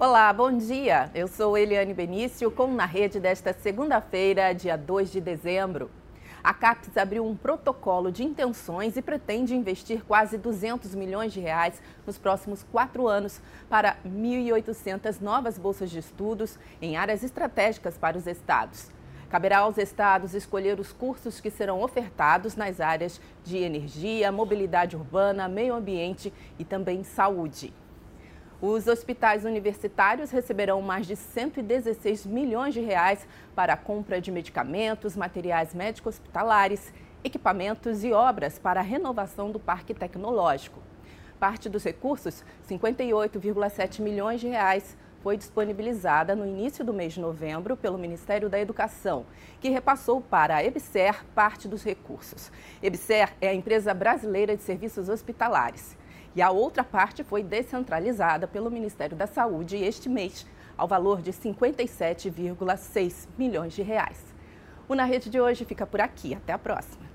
Olá, bom dia. Eu sou Eliane Benício com Na Rede desta segunda-feira, dia 2 de dezembro. A CAPES abriu um protocolo de intenções e pretende investir quase 200 milhões de reais nos próximos quatro anos para 1.800 novas bolsas de estudos em áreas estratégicas para os estados. Caberá aos estados escolher os cursos que serão ofertados nas áreas de energia, mobilidade urbana, meio ambiente e também saúde. Os hospitais universitários receberão mais de 116 milhões de reais para a compra de medicamentos, materiais médicos hospitalares, equipamentos e obras para a renovação do parque tecnológico. Parte dos recursos, 58,7 milhões de reais, foi disponibilizada no início do mês de novembro pelo Ministério da Educação, que repassou para a EBSER parte dos recursos. EBSER é a empresa brasileira de serviços hospitalares e a outra parte foi descentralizada pelo Ministério da Saúde este mês, ao valor de 57,6 milhões de reais. O Na Rede de hoje fica por aqui. Até a próxima.